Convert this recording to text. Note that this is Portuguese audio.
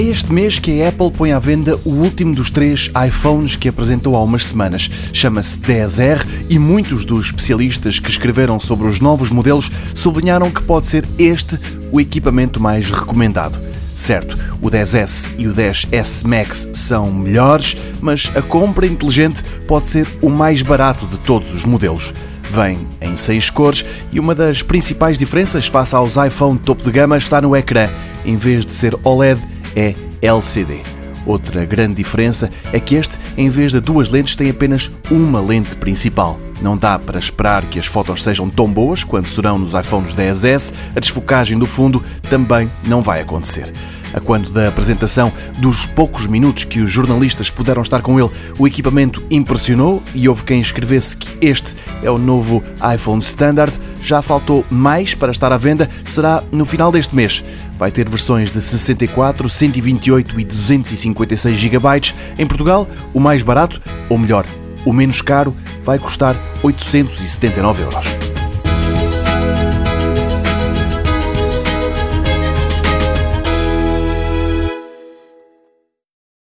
este mês que a Apple põe à venda o último dos três iPhones que apresentou há umas semanas. Chama-se 10R e muitos dos especialistas que escreveram sobre os novos modelos sublinharam que pode ser este o equipamento mais recomendado. Certo, o 10S e o 10S Max são melhores, mas a compra inteligente pode ser o mais barato de todos os modelos. Vem em seis cores e uma das principais diferenças face aos iPhone topo de gama está no ecrã. Em vez de ser OLED, é LCD. Outra grande diferença é que este, em vez de duas lentes, tem apenas uma lente principal. Não dá para esperar que as fotos sejam tão boas quanto serão nos iPhones 10S, a desfocagem do fundo também não vai acontecer. A quando da apresentação dos poucos minutos que os jornalistas puderam estar com ele, o equipamento impressionou e houve quem escrevesse que este é o novo iPhone Standard. Já faltou mais para estar à venda, será no final deste mês. Vai ter versões de 64, 128 e 256 GB. Em Portugal, o mais barato, ou melhor, o menos caro, vai custar 879 euros.